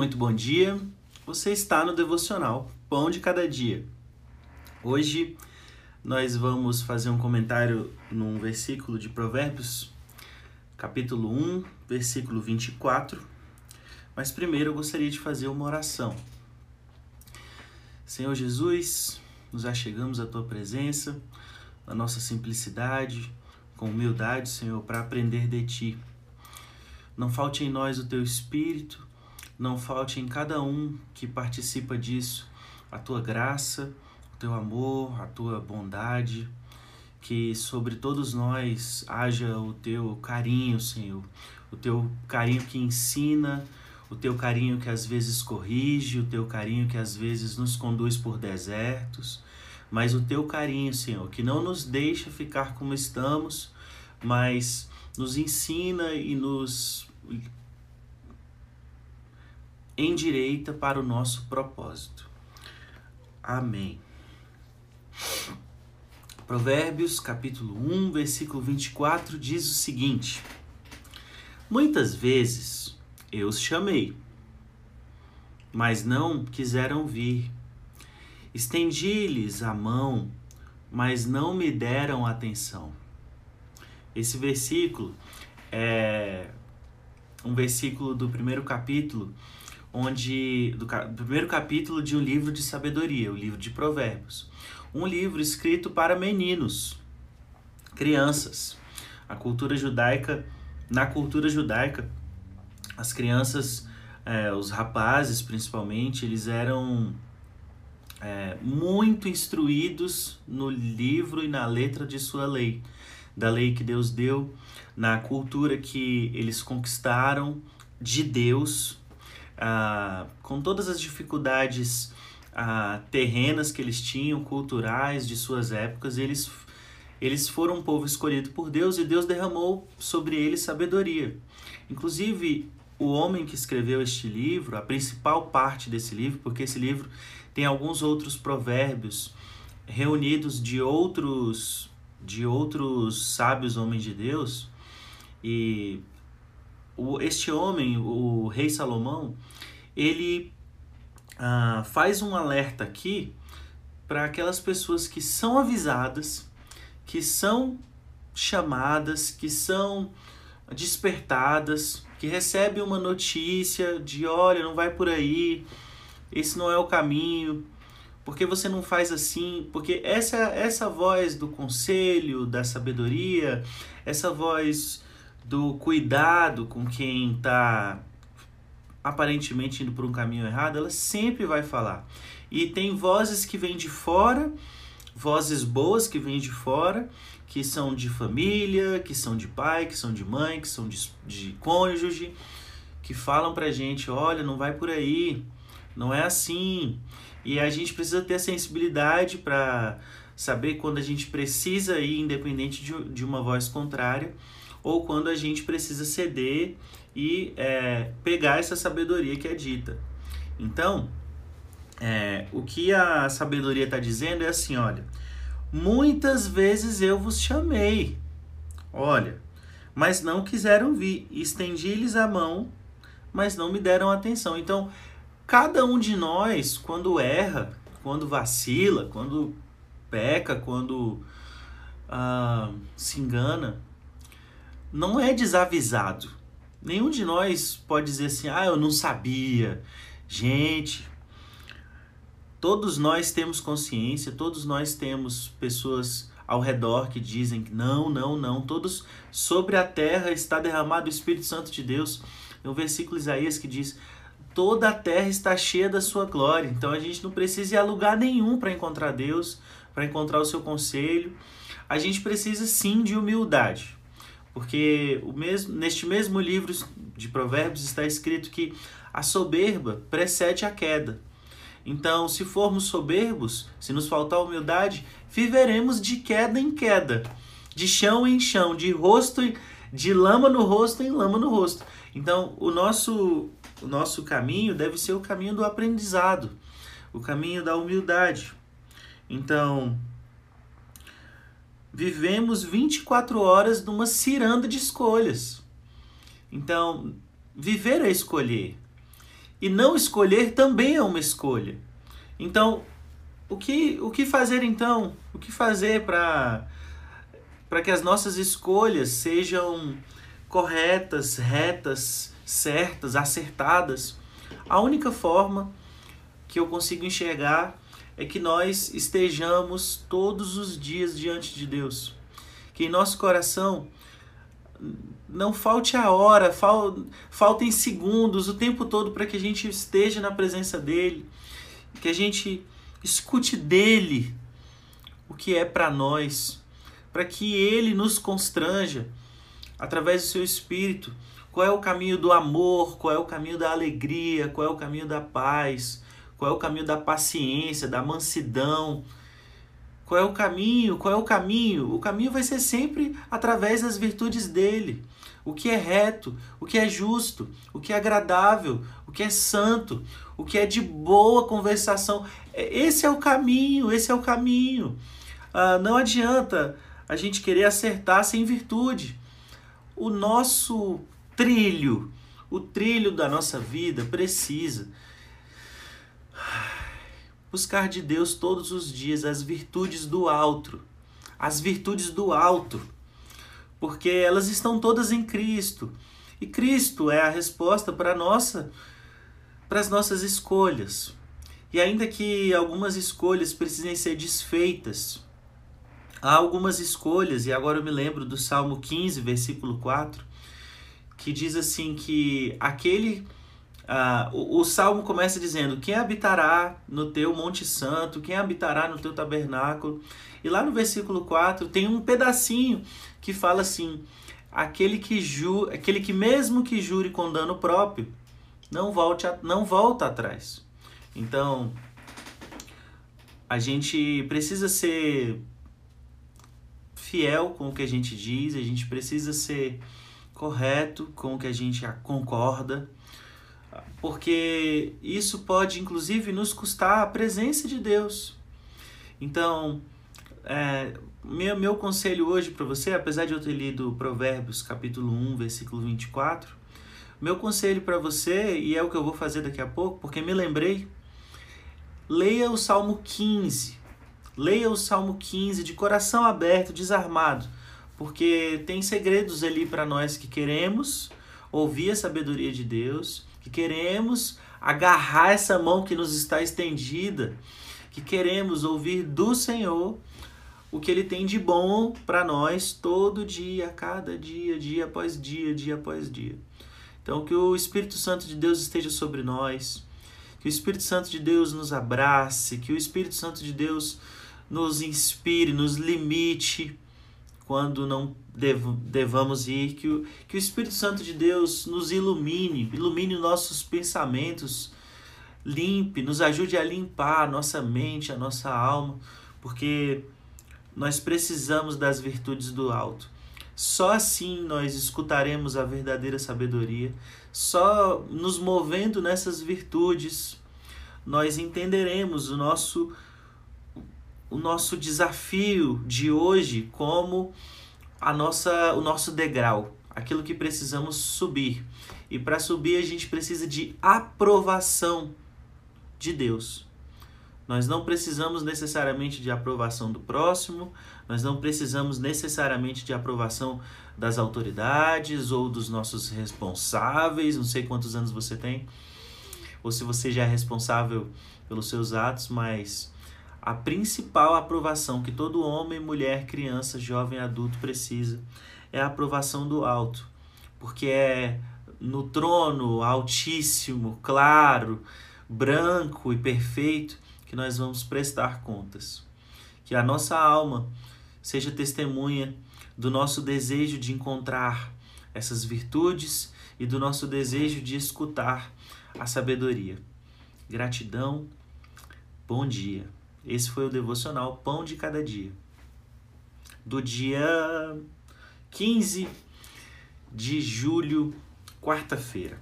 muito bom dia. Você está no devocional Pão de Cada Dia. Hoje nós vamos fazer um comentário num versículo de Provérbios, capítulo 1, versículo 24. Mas primeiro eu gostaria de fazer uma oração. Senhor Jesus, nos achegamos à tua presença, na nossa simplicidade, com humildade, Senhor, para aprender de ti. Não falte em nós o teu espírito não falte em cada um que participa disso a tua graça, o teu amor, a tua bondade, que sobre todos nós haja o teu carinho, Senhor, o teu carinho que ensina, o teu carinho que às vezes corrige, o teu carinho que às vezes nos conduz por desertos, mas o teu carinho, Senhor, que não nos deixa ficar como estamos, mas nos ensina e nos endireita para o nosso propósito. Amém. Provérbios, capítulo 1, versículo 24 diz o seguinte: Muitas vezes eu os chamei, mas não quiseram vir. Estendi-lhes a mão, mas não me deram atenção. Esse versículo é um versículo do primeiro capítulo onde do, do primeiro capítulo de um livro de sabedoria, o livro de Provérbios. Um livro escrito para meninos, crianças. A cultura judaica, na cultura judaica, as crianças, é, os rapazes principalmente, eles eram é, muito instruídos no livro e na letra de sua lei, da lei que Deus deu, na cultura que eles conquistaram de Deus ah, com todas as dificuldades ah, terrenas que eles tinham, culturais de suas épocas, eles, eles foram um povo escolhido por Deus e Deus derramou sobre eles sabedoria. Inclusive, o homem que escreveu este livro, a principal parte desse livro, porque esse livro tem alguns outros provérbios reunidos de outros de outros sábios homens de Deus e o, este homem, o rei Salomão, ele ah, faz um alerta aqui para aquelas pessoas que são avisadas, que são chamadas, que são despertadas, que recebem uma notícia de olha, não vai por aí, esse não é o caminho, porque você não faz assim? Porque essa essa voz do conselho, da sabedoria, essa voz do cuidado com quem está aparentemente indo por um caminho errado, ela sempre vai falar. E tem vozes que vêm de fora, vozes boas que vêm de fora, que são de família, que são de pai, que são de mãe, que são de, de cônjuge, que falam pra gente: olha, não vai por aí, não é assim. E a gente precisa ter sensibilidade para saber quando a gente precisa ir, independente de, de uma voz contrária ou quando a gente precisa ceder e é, pegar essa sabedoria que é dita. Então, é, o que a sabedoria está dizendo é assim: olha, muitas vezes eu vos chamei, olha, mas não quiseram vir, estendi-lhes a mão, mas não me deram atenção. Então, cada um de nós, quando erra, quando vacila, quando peca, quando ah, se engana, não é desavisado. Nenhum de nós pode dizer assim: ah, eu não sabia. Gente, todos nós temos consciência, todos nós temos pessoas ao redor que dizem que não, não, não. Todos sobre a terra está derramado o Espírito Santo de Deus. Tem um versículo Isaías que diz: toda a terra está cheia da sua glória. Então a gente não precisa ir a lugar nenhum para encontrar Deus, para encontrar o seu conselho. A gente precisa sim de humildade. Porque o mesmo, neste mesmo livro de Provérbios está escrito que a soberba precede a queda. Então, se formos soberbos, se nos faltar humildade, viveremos de queda em queda, de chão em chão, de rosto de lama no rosto em lama no rosto. Então, o nosso o nosso caminho deve ser o caminho do aprendizado, o caminho da humildade. Então, vivemos 24 horas numa ciranda de escolhas. Então, viver é escolher. E não escolher também é uma escolha. Então, o que, o que fazer então? O que fazer para para que as nossas escolhas sejam corretas, retas, certas, acertadas? A única forma que eu consigo enxergar é que nós estejamos todos os dias diante de Deus. Que em nosso coração não falte a hora, fal, faltem segundos, o tempo todo para que a gente esteja na presença dele, que a gente escute dele o que é para nós, para que ele nos constranja através do seu espírito. Qual é o caminho do amor, qual é o caminho da alegria, qual é o caminho da paz, qual é o caminho da paciência, da mansidão. Qual é o caminho? Qual é o caminho? O caminho vai ser sempre através das virtudes dele o que é reto, o que é justo, o que é agradável, o que é santo, o que é de boa conversação. É, esse é o caminho, esse é o caminho. Ah, não adianta a gente querer acertar sem virtude. O nosso trilho, o trilho da nossa vida precisa buscar de Deus todos os dias as virtudes do alto, as virtudes do alto porque elas estão todas em Cristo. E Cristo é a resposta para nossa para as nossas escolhas. E ainda que algumas escolhas precisem ser desfeitas, há algumas escolhas, e agora eu me lembro do Salmo 15, versículo 4, que diz assim que aquele Uh, o, o, salmo começa dizendo: Quem habitará no teu Monte Santo? Quem habitará no teu tabernáculo? E lá no versículo 4 tem um pedacinho que fala assim: aquele que, ju, aquele que mesmo que jure com dano próprio, não, volte a, não volta atrás. Então, a gente precisa ser fiel com o que a gente diz, a gente precisa ser correto com o que a gente concorda, porque isso pode inclusive nos custar a presença de Deus. Então, é, meu, meu conselho hoje para você, apesar de eu ter lido Provérbios capítulo 1, versículo 24, meu conselho para você, e é o que eu vou fazer daqui a pouco, porque me lembrei, leia o Salmo 15. Leia o Salmo 15 de coração aberto, desarmado, porque tem segredos ali para nós que queremos ouvir a sabedoria de Deus, que queremos agarrar essa mão que nos está estendida, que queremos ouvir do Senhor o que ele tem de bom para nós todo dia, cada dia, dia após dia, dia após dia. Então, que o Espírito Santo de Deus esteja sobre nós, que o Espírito Santo de Deus nos abrace, que o Espírito Santo de Deus nos inspire, nos limite quando não dev devamos ir, que o, que o Espírito Santo de Deus nos ilumine, ilumine nossos pensamentos, limpe, nos ajude a limpar a nossa mente, a nossa alma, porque nós precisamos das virtudes do alto. Só assim nós escutaremos a verdadeira sabedoria. Só nos movendo nessas virtudes nós entenderemos o nosso o nosso desafio de hoje como a nossa o nosso degrau, aquilo que precisamos subir. E para subir a gente precisa de aprovação de Deus. Nós não precisamos necessariamente de aprovação do próximo, nós não precisamos necessariamente de aprovação das autoridades ou dos nossos responsáveis, não sei quantos anos você tem, ou se você já é responsável pelos seus atos, mas a principal aprovação que todo homem, mulher, criança, jovem, adulto precisa é a aprovação do alto, porque é no trono altíssimo, claro, branco e perfeito que nós vamos prestar contas. Que a nossa alma seja testemunha do nosso desejo de encontrar essas virtudes e do nosso desejo de escutar a sabedoria. Gratidão, bom dia. Esse foi o devocional Pão de Cada Dia, do dia 15 de julho, quarta-feira.